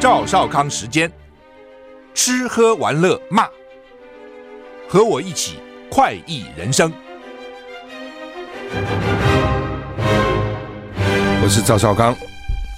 赵少康时间，吃喝玩乐骂，和我一起快意人生。我是赵少康，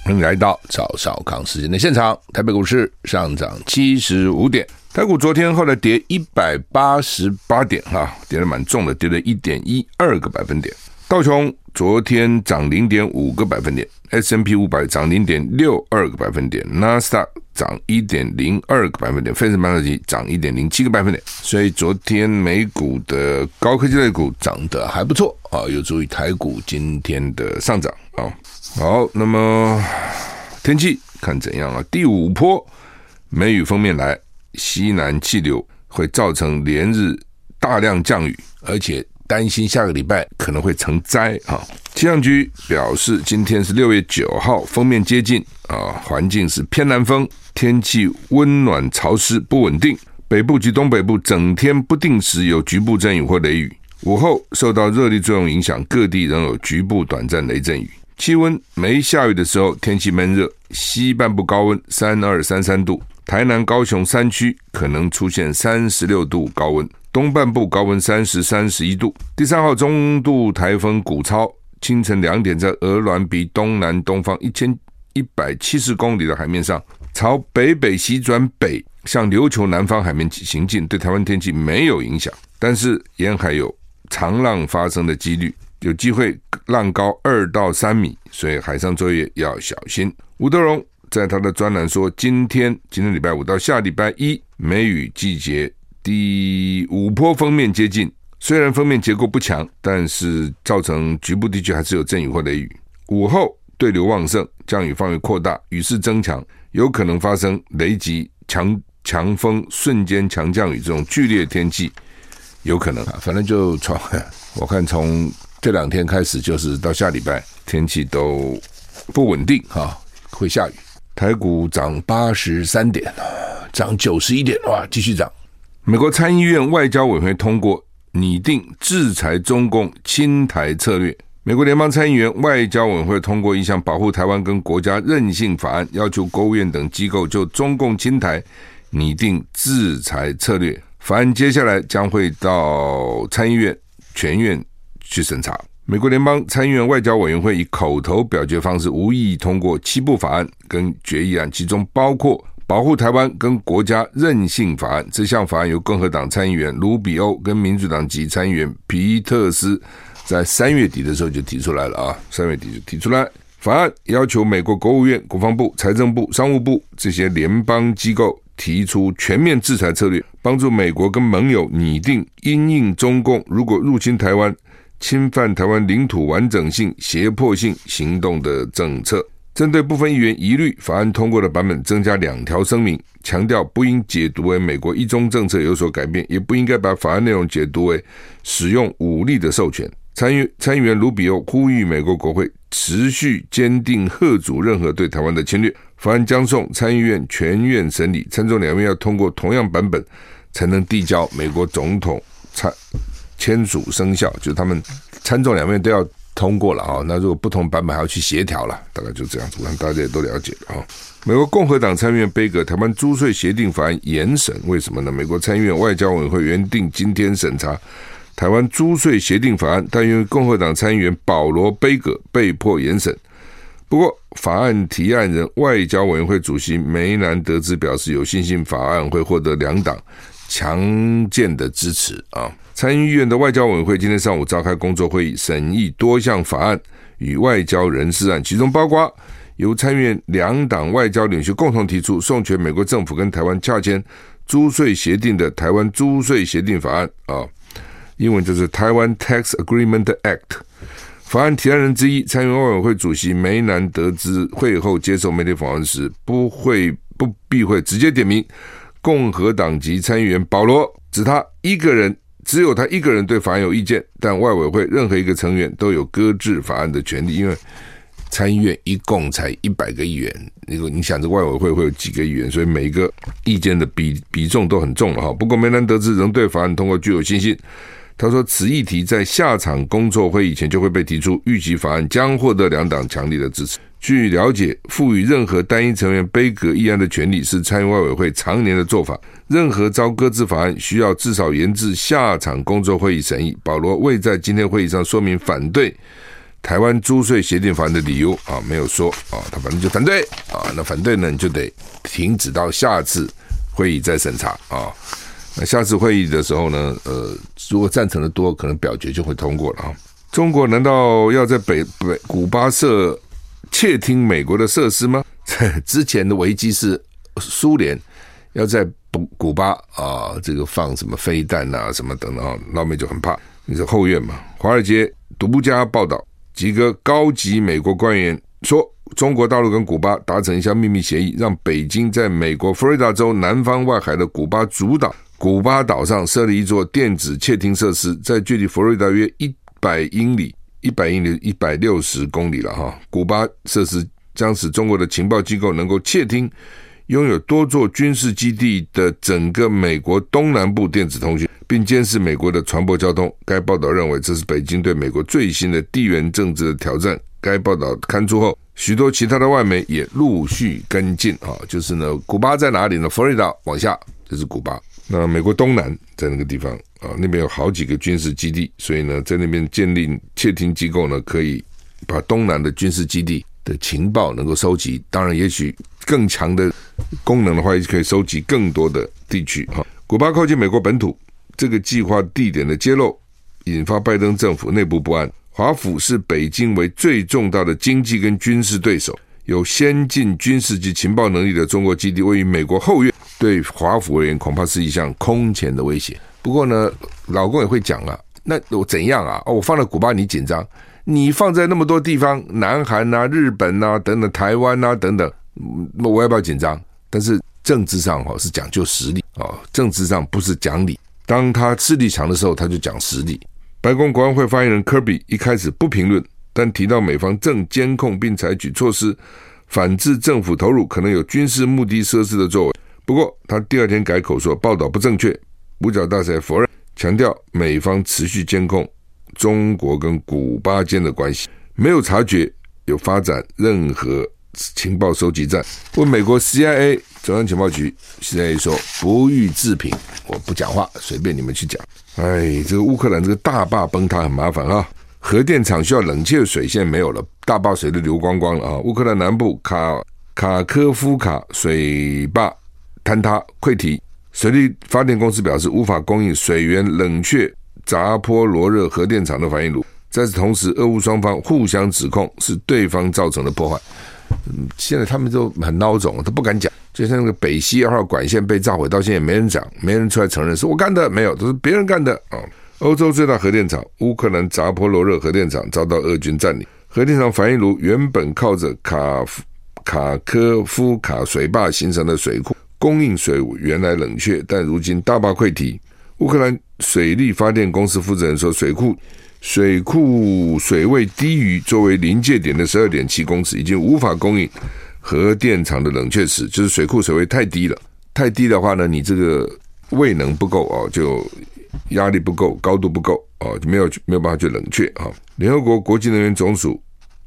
欢迎来到赵少康时间的现场。台北股市上涨七十五点，台股昨天后来跌一百八十八点，哈，跌得蛮重的，跌了一点一二个百分点。道琼昨天涨零点五个百分点，S&P 五百涨零点六二个百分点，纳斯达涨一点零二个百分点，费城半导体涨一点零七个百分点。所以昨天美股的高科技类股涨得还不错啊，有助于台股今天的上涨啊。好，那么天气看怎样啊？第五波梅雨锋面来，西南气流会造成连日大量降雨，而且。担心下个礼拜可能会成灾啊！气象局表示，今天是六月九号，封面接近啊，环境是偏南风，天气温暖潮湿不稳定，北部及东北部整天不定时有局部阵雨或雷雨，午后受到热力作用影响，各地仍有局部短暂雷阵雨。气温没下雨的时候，天气闷热，西半部高温三二三三度，台南、高雄山区可能出现三十六度高温。东半部高温三十、三十一度。第三号中度台风古超，清晨两点在鹅銮鼻东南东方一千一百七十公里的海面上，朝北北西转北，向琉球南方海面行进，对台湾天气没有影响。但是沿海有长浪发生的几率，有机会浪高二到三米，所以海上作业要小心。吴德荣在他的专栏说，今天今天礼拜五到下礼拜一梅雨季节。第五波锋面接近，虽然锋面结构不强，但是造成局部地区还是有阵雨或雷雨。午后对流旺盛，降雨范围扩大，雨势增强，有可能发生雷击、强强风、瞬间强降雨这种剧烈天气，有可能啊。反正就从我看从这两天开始，就是到下礼拜天气都不稳定哈，会下雨。台股涨八十三点，涨九十一点，哇，继续涨。美国参议院外交委员会通过拟定制裁中共侵台策略。美国联邦参议院外交委员会通过一项保护台湾跟国家韧性法案，要求国务院等机构就中共侵台拟定制裁策略。法案接下来将会到参议院全院去审查。美国联邦参议院外交委员会以口头表决方式无异议通过七部法案跟决议案，其中包括。保护台湾跟国家韧性法案，这项法案由共和党参议员卢比欧跟民主党籍参议员皮特斯在三月底的时候就提出来了啊，三月底就提出来。法案要求美国国务院、国防部、财政部、商务部这些联邦机构提出全面制裁策略，帮助美国跟盟友拟定因应中共如果入侵台湾、侵犯台湾领土完整性、胁迫性行动的政策。针对部分议员疑虑，法案通过的版本增加两条声明，强调不应解读为美国一中政策有所改变，也不应该把法案内容解读为使用武力的授权。参议参议员卢比欧呼吁美国国会持续坚定贺阻任何对台湾的侵略。法案将送参议院全院审理，参众两院要通过同样版本才能递交美国总统参签署生效，就是他们参众两院都要。通过了啊，那如果不同版本还要去协调了，大概就这样子，我看大家也都了解了啊。美国共和党参议院杯葛台湾租税协定法案延审，为什么呢？美国参议院外交委员会原定今天审查台湾租税协定法案，但因为共和党参议员保罗杯葛，被迫延审。不过，法案提案人外交委员会主席梅南德兹表示有信心法案会获得两党强健的支持啊。参议院的外交委员会今天上午召开工作会议，审议多项法案与外交人事案，其中包括由参议院两党外交领袖共同提出授权美国政府跟台湾洽签租税协定的《台湾租税协定法案》啊，英文就是《台湾 Tax Agreement Act》。法案提案人之一，参议院外委会主席梅南得知会后接受媒体访问时，不会不避讳直接点名共和党籍参议员保罗，指他一个人。只有他一个人对法案有意见，但外委会任何一个成员都有搁置法案的权利，因为参议院一共才一百个议员，你你想这外委会会有几个议员，所以每一个意见的比比重都很重了哈。不过梅兰德兹仍对法案通过具有信心，他说，此议题在下场工作会议前就会被提出，预计法案将获得两党强力的支持。据了解，赋予任何单一成员杯葛议案的权利是参议外委会常年的做法。任何遭搁置法案，需要至少延至下场工作会议审议。保罗未在今天会议上说明反对台湾租税协定法案的理由啊，没有说啊，他反正就反对啊。那反对呢，你就得停止到下次会议再审查啊。那下次会议的时候呢，呃，如果赞成的多，可能表决就会通过了啊。中国难道要在北北古巴设窃听美国的设施吗？之前的危机是苏联要在古古巴啊，这个放什么飞弹啊，什么等等啊，老美就很怕。你是后院嘛？华尔街独家报道，几个高级美国官员说，中国大陆跟古巴达成一项秘密协议，让北京在美国佛罗里达州南方外海的古巴主岛。古巴岛上设立一座电子窃听设施，在距离佛罗里达约一百英里，一百英里一百六十公里了哈。古巴设施将使中国的情报机构能够窃听拥有多座军事基地的整个美国东南部电子通讯，并监视美国的船舶交通。该报道认为这是北京对美国最新的地缘政治的挑战。该报道刊出后，许多其他的外媒也陆续跟进啊，就是呢，古巴在哪里呢？佛罗里达往下就是古巴。那美国东南在那个地方啊，那边有好几个军事基地，所以呢，在那边建立窃听机构呢，可以把东南的军事基地的情报能够收集。当然，也许更强的功能的话，也可以收集更多的地区。哈，古巴靠近美国本土，这个计划地点的揭露，引发拜登政府内部不安。华府视北京为最重大的经济跟军事对手，有先进军事及情报能力的中国基地位于美国后院。对华府而言，恐怕是一项空前的威胁。不过呢，老公也会讲啊，那我怎样啊？哦，我放在古巴你紧张，你放在那么多地方，南韩啊、日本啊等等，台湾啊等等，那我要不要紧张？但是政治上哈是讲究实力啊，政治上不是讲理。当他势力强的时候，他就讲实力。白宫国安会发言人科比一开始不评论，但提到美方正监控并采取措施，反制政府投入可能有军事目的设施的作为。不过，他第二天改口说报道不正确，五角大厦否认，强调美方持续监控中国跟古巴间的关系，没有察觉有发展任何情报收集站。问美国 CIA 中央情报局，CIA 说不予置评，我不讲话，随便你们去讲。哎，这个乌克兰这个大坝崩塌很麻烦啊，核电厂需要冷却水现在没有了，大坝水都流光光了啊。乌克兰南部卡卡科夫卡水坝。坍塌溃堤，水利发电公司表示无法供应水源冷却扎波罗热核电厂的反应炉。在此同时，俄乌双方互相指控是对方造成的破坏。嗯，现在他们都很孬种，都不敢讲。就像那个北溪二号管线被炸毁，到现在也没人讲，没人出来承认是我干的，没有，都是别人干的啊。欧洲最大核电厂乌克兰扎波罗热核电厂遭到俄军占领，核电厂反应炉原本靠着卡夫卡科夫卡水坝形成的水库。供应水原来冷却，但如今大坝溃堤。乌克兰水利发电公司负责人说，水库水库水位低于作为临界点的十二点七公尺，已经无法供应核电厂的冷却池，就是水库水位太低了。太低的话呢，你这个位能不够哦，就压力不够，高度不够哦，就没有没有办法去冷却啊。联合国国际能源总署。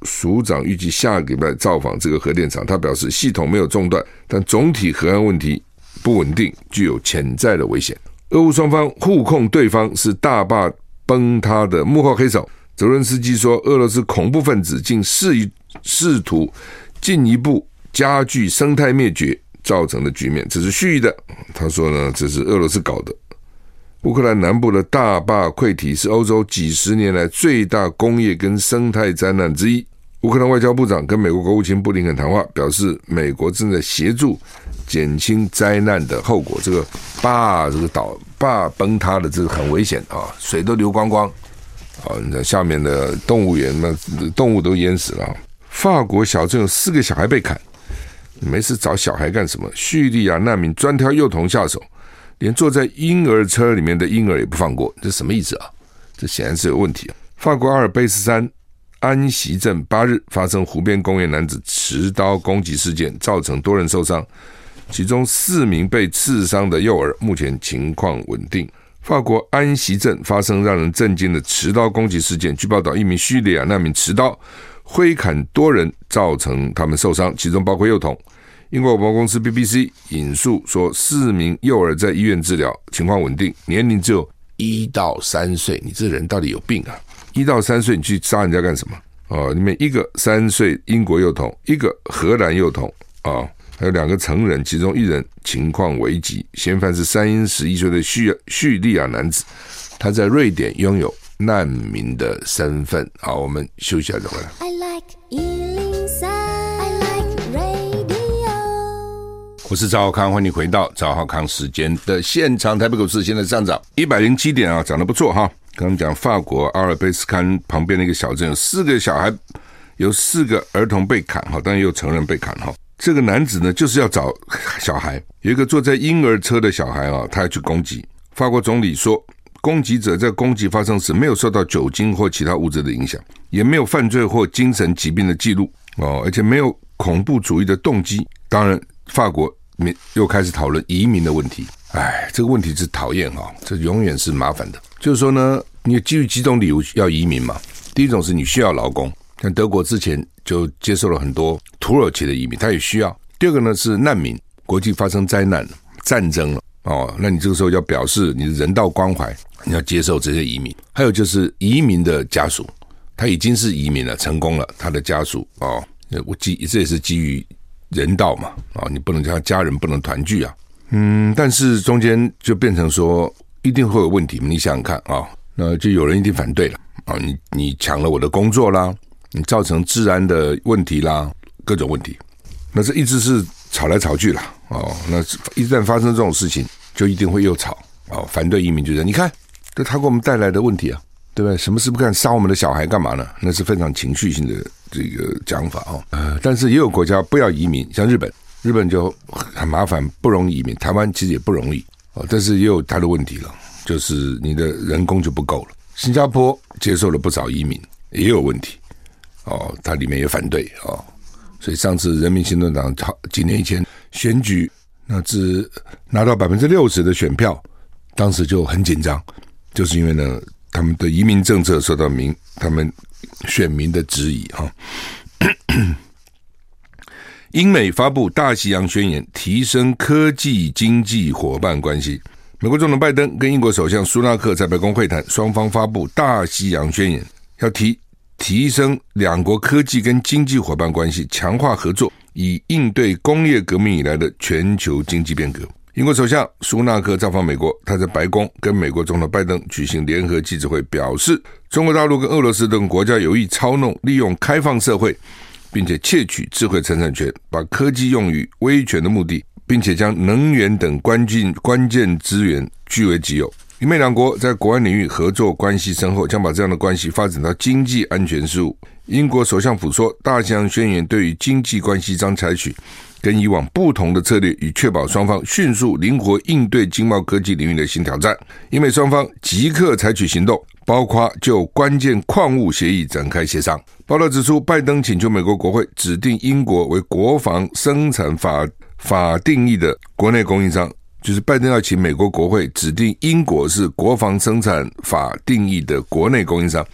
署长预计下个礼拜造访这个核电厂。他表示，系统没有中断，但总体核安问题不稳定，具有潜在的危险。俄乌双方互控对方是大坝崩塌的幕后黑手。泽伦斯基说，俄罗斯恐怖分子竟试一试图进一步加剧生态灭绝造成的局面，这是蓄意的。他说呢，这是俄罗斯搞的。乌克兰南部的大坝溃堤是欧洲几十年来最大工业跟生态灾难之一。乌克兰外交部长跟美国国务卿布林肯谈话，表示美国正在协助减轻灾难的后果。这个坝这个岛坝崩塌了这个很危险啊，水都流光光啊！你看下面的动物园那动物都淹死了。法国小镇有四个小孩被砍，没事找小孩干什么？叙利亚难民专挑幼童下手。连坐在婴儿车里面的婴儿也不放过，这什么意思啊？这显然是有问题啊！法国阿尔卑斯山安锡镇八日发生湖边公园男子持刀攻击事件，造成多人受伤，其中四名被刺伤的幼儿目前情况稳定。法国安锡镇发生让人震惊的持刀攻击事件。据报道，一名叙利亚难民持刀挥砍多人，造成他们受伤，其中包括幼童。英国广播公司 BBC 引述说，四名幼儿在医院治疗，情况稳定，年龄只有一到三岁。你这人到底有病啊！一到三岁，你去杀人家干什么？哦，里面一个三岁英国幼童，一个荷兰幼童，啊、哦，还有两个成人，其中一人情况危急。嫌犯是三十一岁的叙叙利亚男子，他在瑞典拥有难民的身份。好，我们休息一下再回来。I like 我是赵浩康，欢迎回到赵浩康时间的现场。台北股市现在上涨一百零七点啊，涨得不错哈。刚讲法国阿尔卑斯坎旁边的一个小镇，有四个小孩，有四个儿童被砍哈，当然也有成人被砍哈。这个男子呢，就是要找小孩，有一个坐在婴儿车的小孩啊，他要去攻击。法国总理说，攻击者在攻击发生时没有受到酒精或其他物质的影响，也没有犯罪或精神疾病的记录哦，而且没有恐怖主义的动机。当然。法国民又开始讨论移民的问题，哎，这个问题是讨厌哈，这永远是麻烦的。就是说呢，你基于几种理由要移民嘛。第一种是你需要劳工，像德国之前就接受了很多土耳其的移民，他也需要。第二个呢是难民，国际发生灾难、战争了哦，那你这个时候要表示你的人道关怀，你要接受这些移民。还有就是移民的家属，他已经是移民了，成功了，他的家属哦，我基这也是基于。人道嘛，啊，你不能叫他家人不能团聚啊，嗯，但是中间就变成说一定会有问题，你想想看啊，那就有人一定反对了啊，你你抢了我的工作啦，你造成治安的问题啦，各种问题，那这一直是吵来吵去了哦，那一旦发生这种事情，就一定会又吵哦，反对移民就是你看，这他给我们带来的问题啊。对不对？什么事不干？杀我们的小孩干嘛呢？那是非常情绪性的这个讲法哦。呃，但是也有国家不要移民，像日本，日本就很麻烦，不容易移民。台湾其实也不容易哦，但是也有它的问题了，就是你的人工就不够了。新加坡接受了不少移民，也有问题哦，它里面也反对哦。所以上次人民行动党好几年以前选举，那只拿到百分之六十的选票，当时就很紧张，就是因为呢。他们的移民政策受到民他们选民的质疑哈。英美发布大西洋宣言，提升科技经济伙伴关系。美国总统拜登跟英国首相苏纳克在白宫会谈，双方发布大西洋宣言，要提提升两国科技跟经济伙伴关系，强化合作，以应对工业革命以来的全球经济变革。英国首相苏纳克造访美国，他在白宫跟美国总统拜登举行联合记者会，表示中国大陆跟俄罗斯等国家有意操弄、利用开放社会，并且窃取智慧财产权，把科技用于威权的目的，并且将能源等关键关键资源据为己有。英美两国在国安领域合作关系深厚，将把这样的关系发展到经济安全事务。英国首相府说，大西洋宣言对于经济关系将采取。跟以往不同的策略，以确保双方迅速灵活应对经贸科技领域的新挑战。英美双方即刻采取行动，包括就关键矿物协议展开协商。报道指出，拜登请求美国国会指定英国为国防生产法法定义的国内供应商，就是拜登要请美国国会指定英国是国防生产法定义的国内供应商，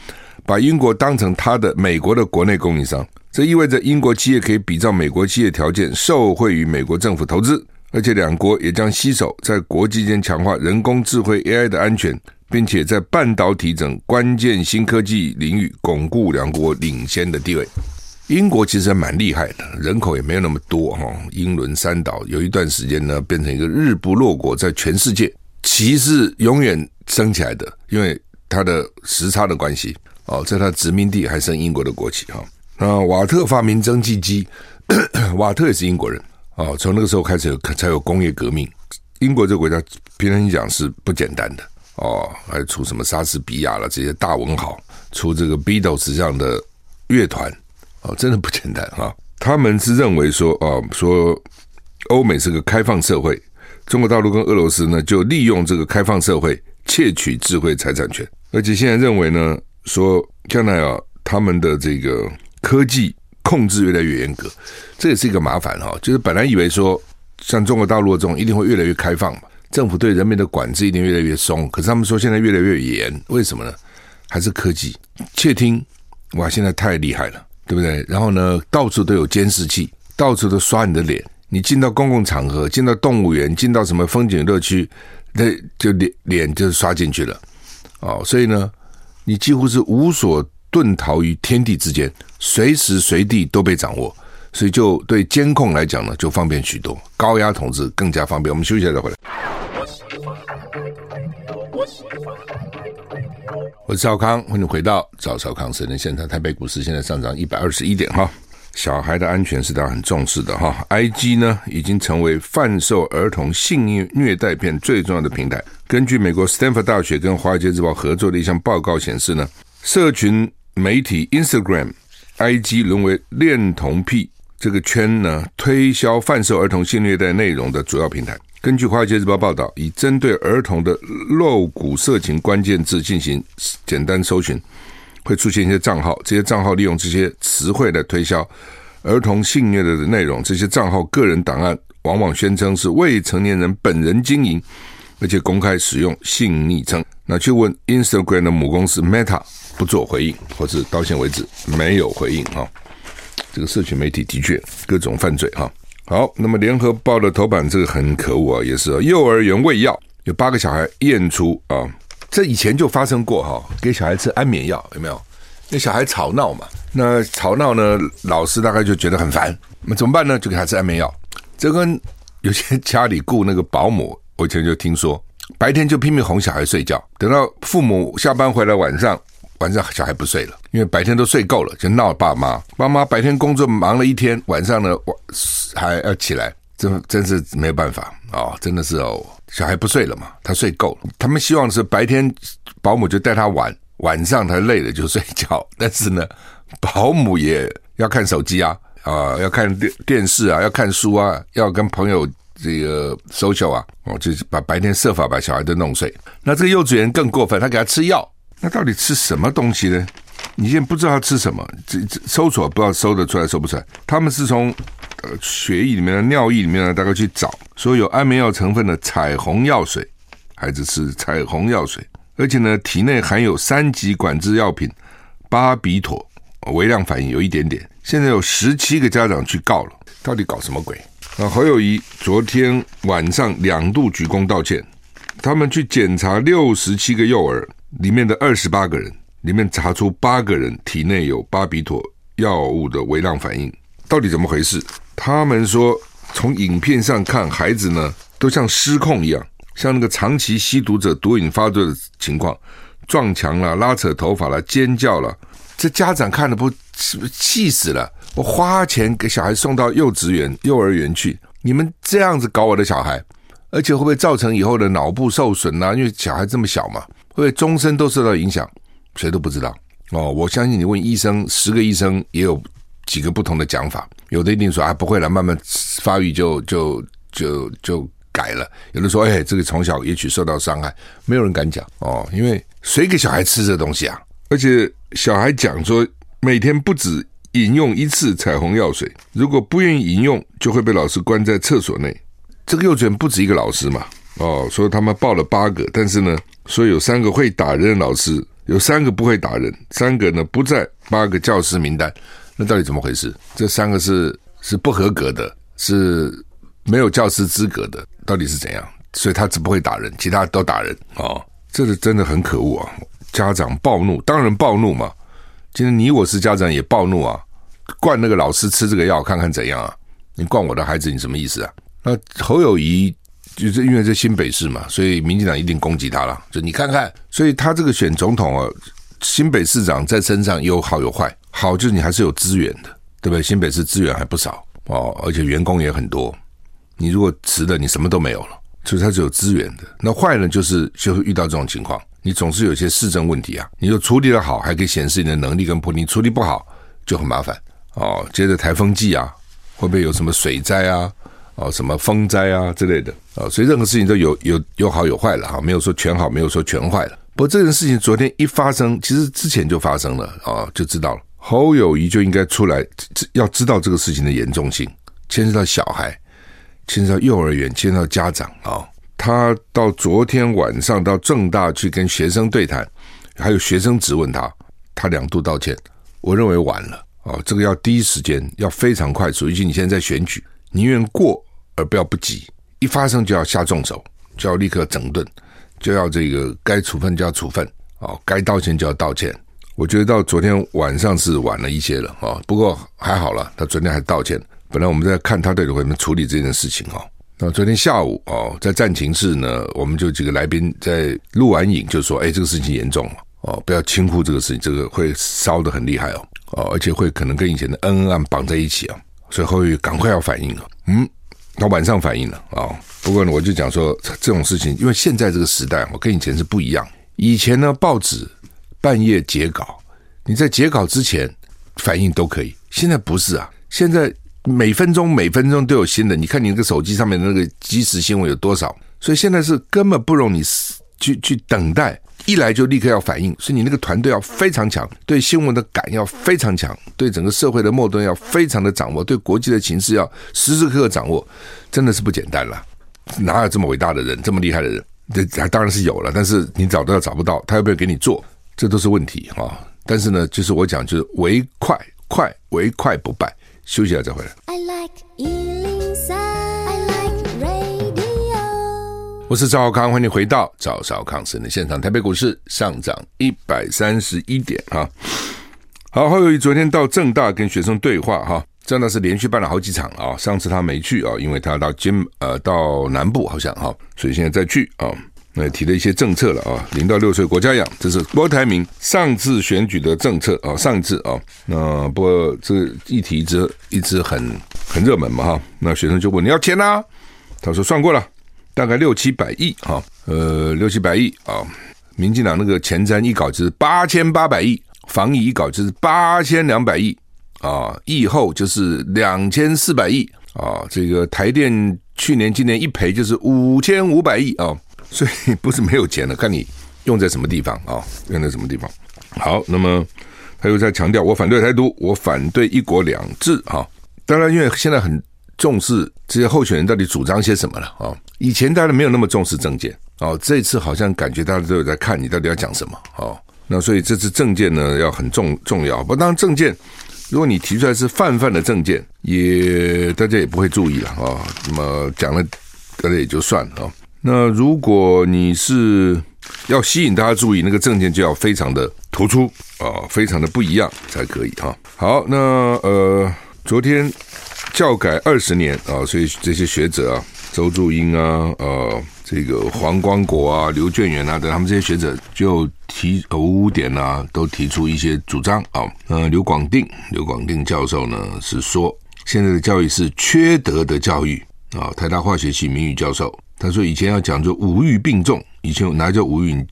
把英国当成他的美国的国内供应商。这意味着英国企业可以比照美国企业条件受惠于美国政府投资，而且两国也将携手在国际间强化人工智慧 AI 的安全，并且在半导体等关键新科技领域巩固两国领先的地位。英国其实还蛮厉害的，人口也没有那么多哈。英伦三岛有一段时间呢，变成一个日不落国，在全世界旗是永远升起来的，因为它的时差的关系哦，在它殖民地还升英国的国旗哈。那，瓦特发明蒸汽机，瓦特也是英国人哦。从那个时候开始有才有工业革命。英国这个国家平常讲是不简单的哦，还出什么莎士比亚了这些大文豪，出这个 Beatles 这样的乐团哦，真的不简单哈。他们是认为说哦，说欧美是个开放社会，中国大陆跟俄罗斯呢就利用这个开放社会窃取智慧财产权，而且现在认为呢，说将来啊他们的这个。科技控制越来越严格，这也是一个麻烦哈。就是本来以为说，像中国大陆这种一定会越来越开放嘛，政府对人民的管制一定越来越松。可是他们说现在越来越严，为什么呢？还是科技窃听？哇，现在太厉害了，对不对？然后呢，到处都有监视器，到处都刷你的脸。你进到公共场合，进到动物园，进到什么风景乐区，那就脸脸就刷进去了。哦，所以呢，你几乎是无所遁逃于天地之间，随时随地都被掌握。所以就对监控来讲呢，就方便许多，高压统治更加方便。我们休息一下再回来。我是赵康，欢迎回到赵少康时间现场。台北股市现在上涨一百二十一点哈。小孩的安全是大家很重视的哈。IG 呢已经成为贩售儿童性虐虐待片最重要的平台。根据美国斯坦福大学跟华尔街日报合作的一项报告显示呢，社群媒体 Instagram IG 沦为恋童癖这个圈呢推销贩售儿童性虐待内容的主要平台。根据华尔街日报报道，以针对儿童的露骨色情关键字进行简单搜寻。会出现一些账号，这些账号利用这些词汇来推销儿童性虐待的内容。这些账号个人档案往往宣称是未成年人本人经营，而且公开使用性昵称。那去问 Instagram 的母公司 Meta 不做回应，或是到现为止没有回应哈。这个社群媒体的确各种犯罪哈。好，那么联合报的头版这个很可恶啊，也是幼儿园喂药，有八个小孩验出啊。这以前就发生过哈，给小孩吃安眠药有没有？那小孩吵闹嘛，那吵闹呢，老师大概就觉得很烦，那怎么办呢？就给他吃安眠药。这跟有些家里雇那个保姆，我以前就听说，白天就拼命哄小孩睡觉，等到父母下班回来晚上，晚上小孩不睡了，因为白天都睡够了，就闹爸妈。爸妈白天工作忙了一天，晚上呢还要起来，真真是没有办法、哦，真的是哦。小孩不睡了嘛，他睡够了。他们希望是白天保姆就带他玩，晚上他累了就睡觉。但是呢，保姆也要看手机啊，啊，要看电电视啊，要看书啊，要跟朋友这个 social 啊，哦，就是把白天设法把小孩都弄睡。那这个幼稚园更过分，他给他吃药，那到底吃什么东西呢？你现在不知道他吃什么，这这搜索不知道搜得出来搜不出来。他们是从。呃，血液里面的、尿液里面呢，大概去找，说有安眠药成分的彩虹药水，孩子吃彩虹药水，而且呢，体内含有三级管制药品巴比妥，微量反应有一点点。现在有十七个家长去告了，到底搞什么鬼？啊，侯友谊昨天晚上两度鞠躬道歉，他们去检查六十七个幼儿里面的二十八个人，里面查出八个人体内有巴比妥药物的微量反应，到底怎么回事？他们说，从影片上看，孩子呢都像失控一样，像那个长期吸毒者毒瘾发作的情况，撞墙了、拉扯头发了、尖叫了。这家长看了不气死了！我花钱给小孩送到幼稚园、幼儿园去，你们这样子搞我的小孩，而且会不会造成以后的脑部受损呢？因为小孩这么小嘛，会不会终身都受到影响？谁都不知道哦。我相信你问医生，十个医生也有几个不同的讲法。有的一定说啊，不会了，慢慢发育就就就就改了。有的说，哎，这个从小也许受到伤害，没有人敢讲哦，因为谁给小孩吃这东西啊？而且小孩讲说，每天不止饮用一次彩虹药水，如果不愿意饮用，就会被老师关在厕所内。这个幼稚园不止一个老师嘛，哦，所以他们报了八个，但是呢，说有三个会打人的老师，有三个不会打人，三个呢不在八个教师名单。那到底怎么回事？这三个是是不合格的，是没有教师资格的，到底是怎样？所以他只不会打人，其他都打人哦。这是真的很可恶啊！家长暴怒，当然暴怒嘛。今天你我是家长也暴怒啊，灌那个老师吃这个药，看看怎样啊？你灌我的孩子，你什么意思啊？那侯友宜就是因为这新北市嘛，所以民进党一定攻击他了。就你看看，所以他这个选总统啊，新北市长在身上有好有坏。好，就是你还是有资源的，对不对？新北市资源还不少哦，而且员工也很多。你如果辞了，你什么都没有了。所以他是有资源的。那坏呢，就是就会遇到这种情况，你总是有些市政问题啊。你就处理得好，还可以显示你的能力跟魄力；处理不好，就很麻烦哦。接着台风季啊，会不会有什么水灾啊？哦，什么风灾啊之类的啊？所以任何事情都有有有好有坏了哈，没有说全好，没有说全坏了。不过这件事情昨天一发生，其实之前就发生了啊，就知道了。侯友谊就应该出来，要知道这个事情的严重性，牵涉到小孩，牵涉到幼儿园，牵涉到家长啊、他到昨天晚上到正大去跟学生对谈，还有学生质问他，他两度道歉。我认为晚了啊，这个要第一时间，要非常快速。尤其你现在在选举，宁愿过而不要不及，一发生就要下重手，就要立刻整顿，就要这个该处分就要处分哦，该道歉就要道歉。我觉得到昨天晚上是晚了一些了啊，不过还好了，他昨天还道歉。本来我们在看他到底会怎么处理这件事情哈。那昨天下午哦，在战情室呢，我们就几个来宾在录完影就说：“哎，这个事情严重了哦，不要轻忽这个事情，这个会烧得很厉害哦哦，而且会可能跟以前的恩恩案绑在一起啊，所以后续赶快要反应了。嗯，他晚上反应了啊。不过呢，我就讲说这种事情，因为现在这个时代，我跟以前是不一样。以前呢，报纸。半夜截稿，你在截稿之前反应都可以。现在不是啊，现在每分钟每分钟都有新的。你看你那个手机上面的那个即时新闻有多少？所以现在是根本不容你去去等待，一来就立刻要反应。所以你那个团队要非常强，对新闻的感要非常强，对整个社会的末端要非常的掌握，对国际的情势要时时刻刻掌握，真的是不简单了。哪有这么伟大的人，这么厉害的人？这当然是有了，但是你找都要找不到，他要不要给你做？这都是问题啊！但是呢，就是我讲，就是唯快快，唯快不败。休息了再回来。I like 我是赵少康，欢迎回到赵少康时间的现场。台北股市上涨一百三十一点啊！好，侯友宜昨天到正大跟学生对话哈，正大是连续办了好几场啊。上次他没去啊，因为他到金呃到南部好像哈，所以现在再去啊。那提了一些政策了啊，零到六岁国家养，这是郭台铭上次选举的政策啊，上一次啊，那不过这个议题一直一直很很热门嘛哈，那学生就问你要钱啊，他说算过了，大概六七百亿哈，呃六七百亿啊，民进党那个前瞻一稿就是八千八百亿，防疫一稿就是八千两百亿啊，疫后就是两千四百亿啊，这个台电去年今年一赔就是五千五百亿啊。所以不是没有钱了，看你用在什么地方啊？用在什么地方？好，那么他又在强调，我反对台独，我反对一国两制啊。当然，因为现在很重视这些候选人到底主张些什么了啊。以前大家没有那么重视政见啊，这次好像感觉大家都有在看你到底要讲什么哦。那所以这次政见呢要很重重要。不，当然政见，如果你提出来是泛泛的政见，也大家也不会注意了啊。那么讲了，大家也就算了啊。那如果你是要吸引大家注意，那个政见就要非常的突出啊，非常的不一样才可以哈。好，那呃，昨天教改二十年啊，所以这些学者啊，周祝英啊，呃，这个黄光国啊，刘卷元啊等他们这些学者就提五点啊，都提出一些主张啊。呃，刘广定，刘广定教授呢是说，现在的教育是缺德的教育啊。台大化学系名誉教授。他说：“以前要讲究五育并重，以前有哪叫五育？你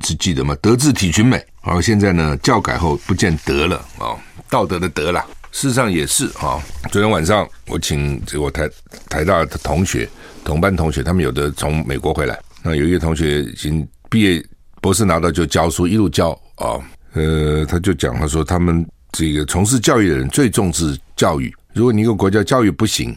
只记得吗？德智体群美。而现在呢，教改后不见德了啊，道德的德了。事实上也是啊。昨天晚上我请这个我台台大的同学、同班同学，他们有的从美国回来，那有一个同学已经毕业，博士拿到就教书，一路教啊。呃，他就讲，他说他们这个从事教育的人最重视教育。如果你一个国家教育不行，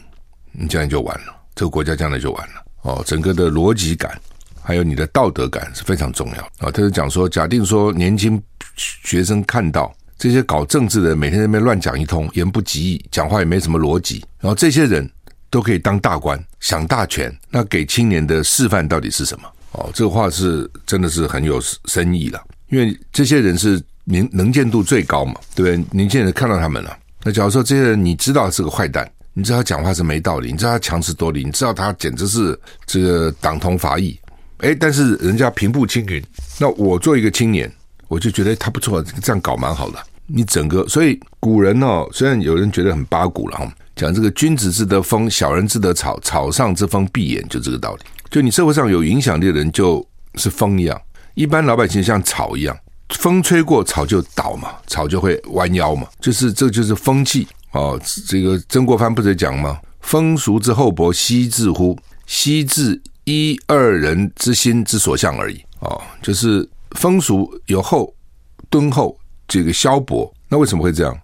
你将来就完了，这个国家将来就完了。”哦，整个的逻辑感，还有你的道德感是非常重要啊。他就讲说，假定说年轻学生看到这些搞政治的每天在那边乱讲一通，言不及义，讲话也没什么逻辑，然后这些人都可以当大官、享大权，那给青年的示范到底是什么？哦，这个话是真的是很有深意了，因为这些人是能能见度最高嘛，对不对？年轻人看到他们了，那假如说这些人你知道是个坏蛋。你知道他讲话是没道理，你知道他强词夺理，你知道他简直是这个党同伐异，哎，但是人家平步青云。那我做一个青年，我就觉得他不错，这样搞蛮好的。你整个，所以古人哦，虽然有人觉得很八股了哈，讲这个君子之德风，小人之德草，草上之风必偃，就这个道理。就你社会上有影响力的人，就是风一样；一般老百姓像草一样，风吹过草就倒嘛，草就会弯腰嘛，就是这就是风气。哦，这个曾国藩不是讲吗？风俗之厚薄，悉自乎？悉自一二人之心之所向而已。哦，就是风俗有厚敦厚，这个削薄，那为什么会这样？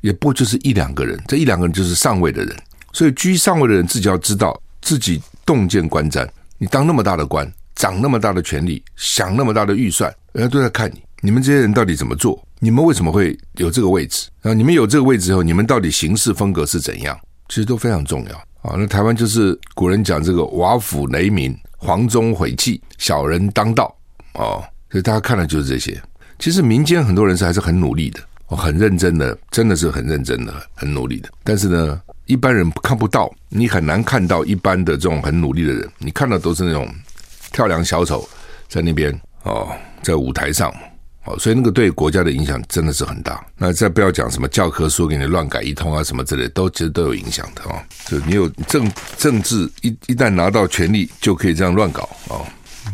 也不就是一两个人，这一两个人就是上位的人。所以居上位的人自己要知道自己洞见观瞻。你当那么大的官，掌那么大的权力，想那么大的预算，人家都在看你。你们这些人到底怎么做？你们为什么会有这个位置？然后你们有这个位置以后，你们到底行事风格是怎样？其实都非常重要啊。那台湾就是古人讲这个瓦釜雷鸣、黄钟毁弃、小人当道哦，所以大家看的就是这些。其实民间很多人是还是很努力的，很认真的，真的是很认真的，很努力的。但是呢，一般人看不到，你很难看到一般的这种很努力的人，你看到都是那种跳梁小丑在那边哦，在舞台上。哦，所以那个对国家的影响真的是很大。那再不要讲什么教科书给你乱改一通啊，什么之类，都其实都有影响的哦。就你有政政治一一旦拿到权力，就可以这样乱搞哦。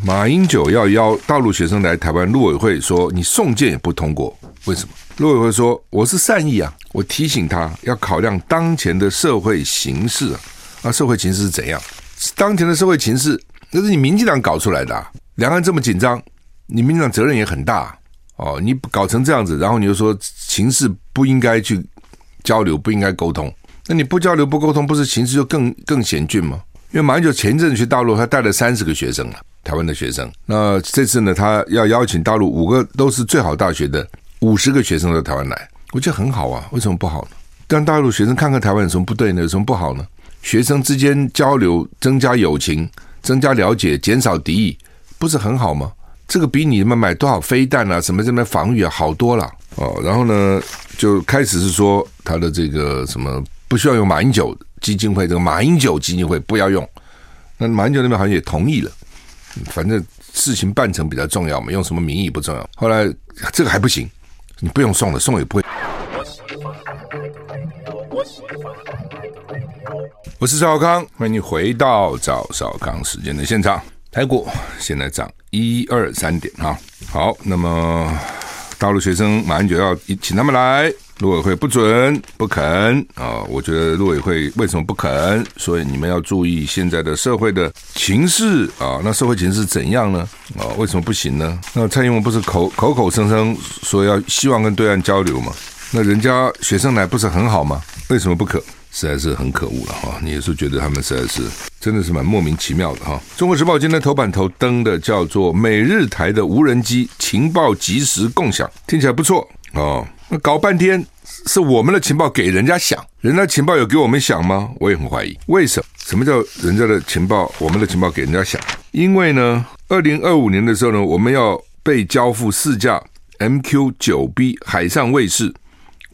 马英九要邀大陆学生来台湾，陆委会说你送件也不通过，为什么？陆委会说我是善意啊，我提醒他要考量当前的社会形势啊。啊，社会形势是怎样？当前的社会形势那是你民进党搞出来的啊。两岸这么紧张，你民进党责任也很大。哦，你搞成这样子，然后你又说情势不应该去交流，不应该沟通，那你不交流不沟通，不是情势就更更险峻吗？因为马英九前一阵去大陆，他带了三十个学生了，台湾的学生。那这次呢，他要邀请大陆五个都是最好大学的五十个学生到台湾来，我觉得很好啊。为什么不好呢？让大陆学生看看台湾有什么不对呢？有什么不好呢？学生之间交流，增加友情，增加了解，减少敌意，不是很好吗？这个比你们买多少飞弹啊，什么什么防御啊，好多了哦。然后呢，就开始是说他的这个什么不需要用马英九基金会，这个马英九基金会不要用。那马英九那边好像也同意了，反正事情办成比较重要嘛，用什么名义不重要。后来这个还不行，你不用送了，送也不会。我是赵少康，欢迎你回到赵少康时间的现场。台股现在涨一二三点哈，好，那么大陆学生马上就要请他们来，陆委会不准不肯啊，我觉得陆委会为什么不肯？所以你们要注意现在的社会的情势啊，那社会情势怎样呢？啊，为什么不行呢？那蔡英文不是口口口声声说要希望跟对岸交流吗？那人家学生来不是很好吗？为什么不可？实在是很可恶了哈！你也是觉得他们实在是真的是蛮莫名其妙的哈。中国时报今天头版头登的叫做“美日台的无人机情报即时共享”，听起来不错哦。那搞半天是我们的情报给人家响，人家情报有给我们响吗？我也很怀疑。为什么？什么叫人家的情报，我们的情报给人家响？因为呢，二零二五年的时候呢，我们要被交付四架 MQ 九 B 海上卫士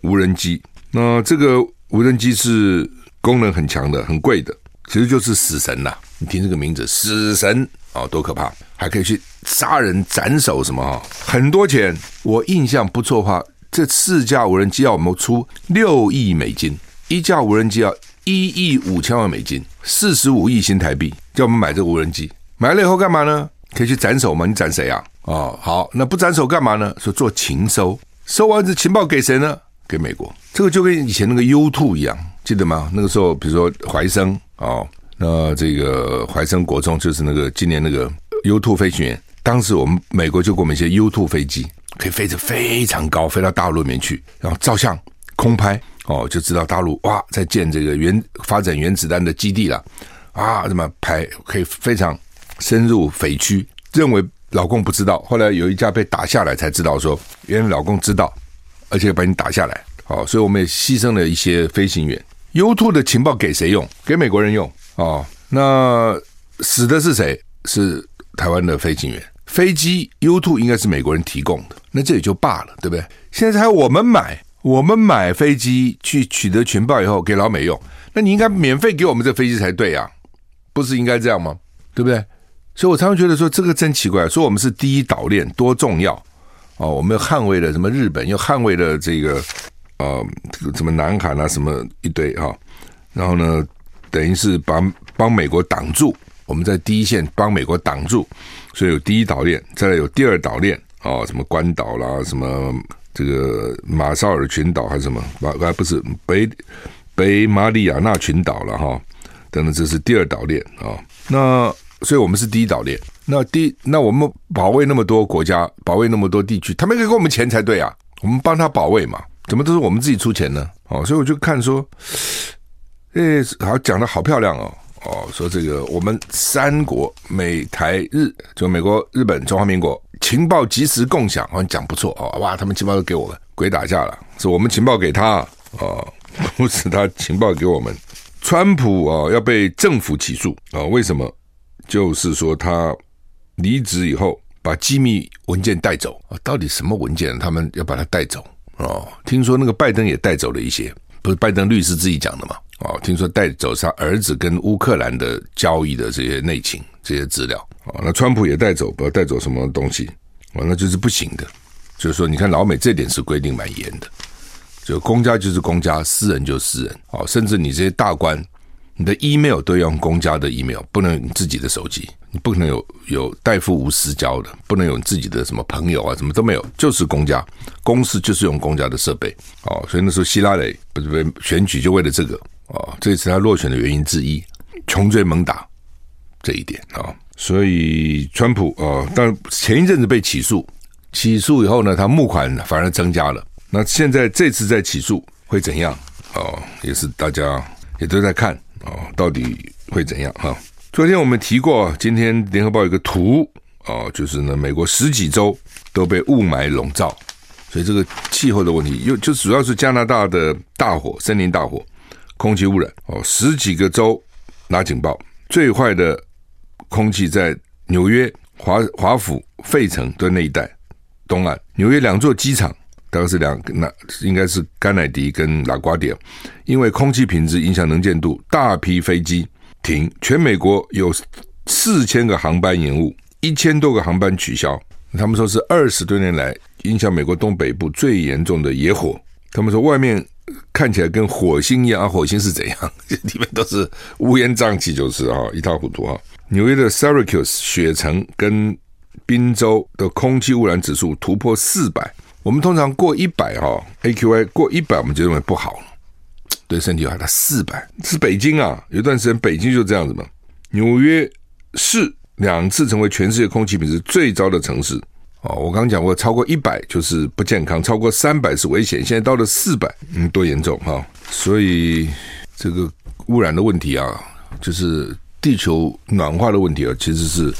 无人机，那这个。无人机是功能很强的，很贵的，其实就是死神呐！你听这个名字，死神啊、哦，多可怕！还可以去杀人、斩首什么啊，很多钱。我印象不错的话，这四架无人机要我们出六亿美金，一架无人机要一亿五千万美金，四十五亿新台币，叫我们买这个无人机。买了以后干嘛呢？可以去斩首吗？你斩谁啊？哦，好，那不斩首干嘛呢？说做情收，收完这情报给谁呢？给美国，这个就跟以前那个 U two 一样，记得吗？那个时候，比如说怀生哦，那这个怀生国中就是那个今年那个 U two 飞行员，当时我们美国就给我们一些 U two 飞机，可以飞得非常高，飞到大陆里面去，然后照相空拍哦，就知道大陆哇在建这个原发展原子弹的基地了啊，这么拍可以非常深入匪区，认为老共不知道，后来有一架被打下来才知道说，原来老共知道。而且把你打下来，好，所以我们也牺牲了一些飞行员。U2 的情报给谁用？给美国人用哦。那死的是谁？是台湾的飞行员。飞机 U2 应该是美国人提供的，那这也就罢了，对不对？现在还我们买，我们买飞机去取得情报以后给老美用，那你应该免费给我们这飞机才对啊，不是应该这样吗？对不对？所以我常常觉得说这个真奇怪，说我们是第一岛链多重要。哦，我们又捍卫了什么日本，又捍卫了这个呃，什么南韩啊，什么一堆哈、然后呢，等于是帮帮美国挡住，我们在第一线帮美国挡住，所以有第一岛链，再来有第二岛链哦，什么关岛啦，什么这个马绍尔群岛还是什么，马不是北北马里亚纳群岛了哈、等等，这是第二岛链啊、那所以我们是第一岛链。那第那我们保卫那么多国家，保卫那么多地区，他们应该给我们钱才对啊！我们帮他保卫嘛，怎么都是我们自己出钱呢？哦，所以我就看说，诶，好讲的好漂亮哦，哦，说这个我们三国美台日，就美国、日本、中华民国情报及时共享，好像讲不错哦，哇，他们情报都给我们，鬼打架了，是我们情报给他哦，不是他情报给我们。川普啊要被政府起诉啊？为什么？就是说他离职以后把机密文件带走啊？到底什么文件？他们要把它带走哦？听说那个拜登也带走了一些，不是拜登律师自己讲的吗？哦，听说带走他儿子跟乌克兰的交易的这些内情、这些资料哦。那川普也带走，不知道带走什么东西哦？那就是不行的。就是说，你看老美这点是规定蛮严的。就公家就是公家，私人就私人。哦，甚至你这些大官，你的 email 都要用公家的 email，不能用你自己的手机，不可能有有代父无私交的，不能有自己的什么朋友啊，什么都没有，就是公家。公司就是用公家的设备。哦，所以那时候希拉里不是被选举就为了这个。哦，这次他落选的原因之一，穷追猛打这一点啊。所以川普啊，但前一阵子被起诉，起诉以后呢，他募款反而增加了。那现在这次再起诉会怎样？哦，也是大家也都在看哦，到底会怎样哈？昨天我们提过，今天联合报有个图哦，就是呢，美国十几州都被雾霾笼罩，所以这个气候的问题又就主要是加拿大的大火，森林大火，空气污染哦，十几个州拿警报，最坏的空气在纽约、华华府、费城的那一带东岸，纽约两座机场。大概是两，那应该是甘乃迪跟拉瓜迪，因为空气品质影响能见度，大批飞机停，全美国有四千个航班延误，一千多个航班取消。他们说是二十多年来影响美国东北部最严重的野火。他们说外面看起来跟火星一样，啊，火星是怎样？里面都是乌烟瘴气，就是啊，一塌糊涂啊。纽约的 Syracuse 雪城跟宾州的空气污染指数突破四百。我们通常过一百哈，AQI 过一百，我们就认为不好，对身体有害。它四百是北京啊，有段时间北京就这样子嘛。纽约市两次成为全世界空气品质最糟的城市哦。我刚刚讲过，超过一百就是不健康，超过三百是危险。现在到了四百，嗯，多严重哈！所以这个污染的问题啊，就是地球暖化的问题啊，其实是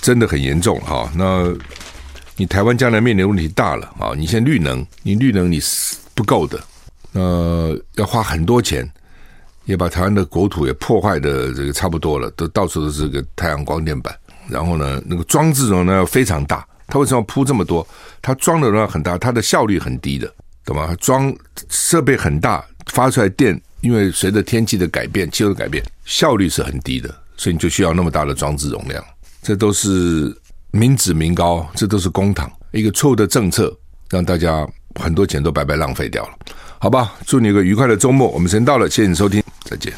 真的很严重哈。那。你台湾将来面临的问题大了啊！你现在绿能，你绿能你是不够的，呃，要花很多钱，也把台湾的国土也破坏的这个差不多了，都到处都是个太阳光电板。然后呢，那个装置容量非常大，它为什么要铺这么多？它装的容量很大，它的效率很低的，懂吗？装设备很大，发出来电，因为随着天气的改变、气候的改变，效率是很低的，所以你就需要那么大的装置容量，这都是。民脂民膏，这都是公帑，一个错误的政策，让大家很多钱都白白浪费掉了，好吧？祝你一个愉快的周末，我们先到了，谢谢你收听，再见。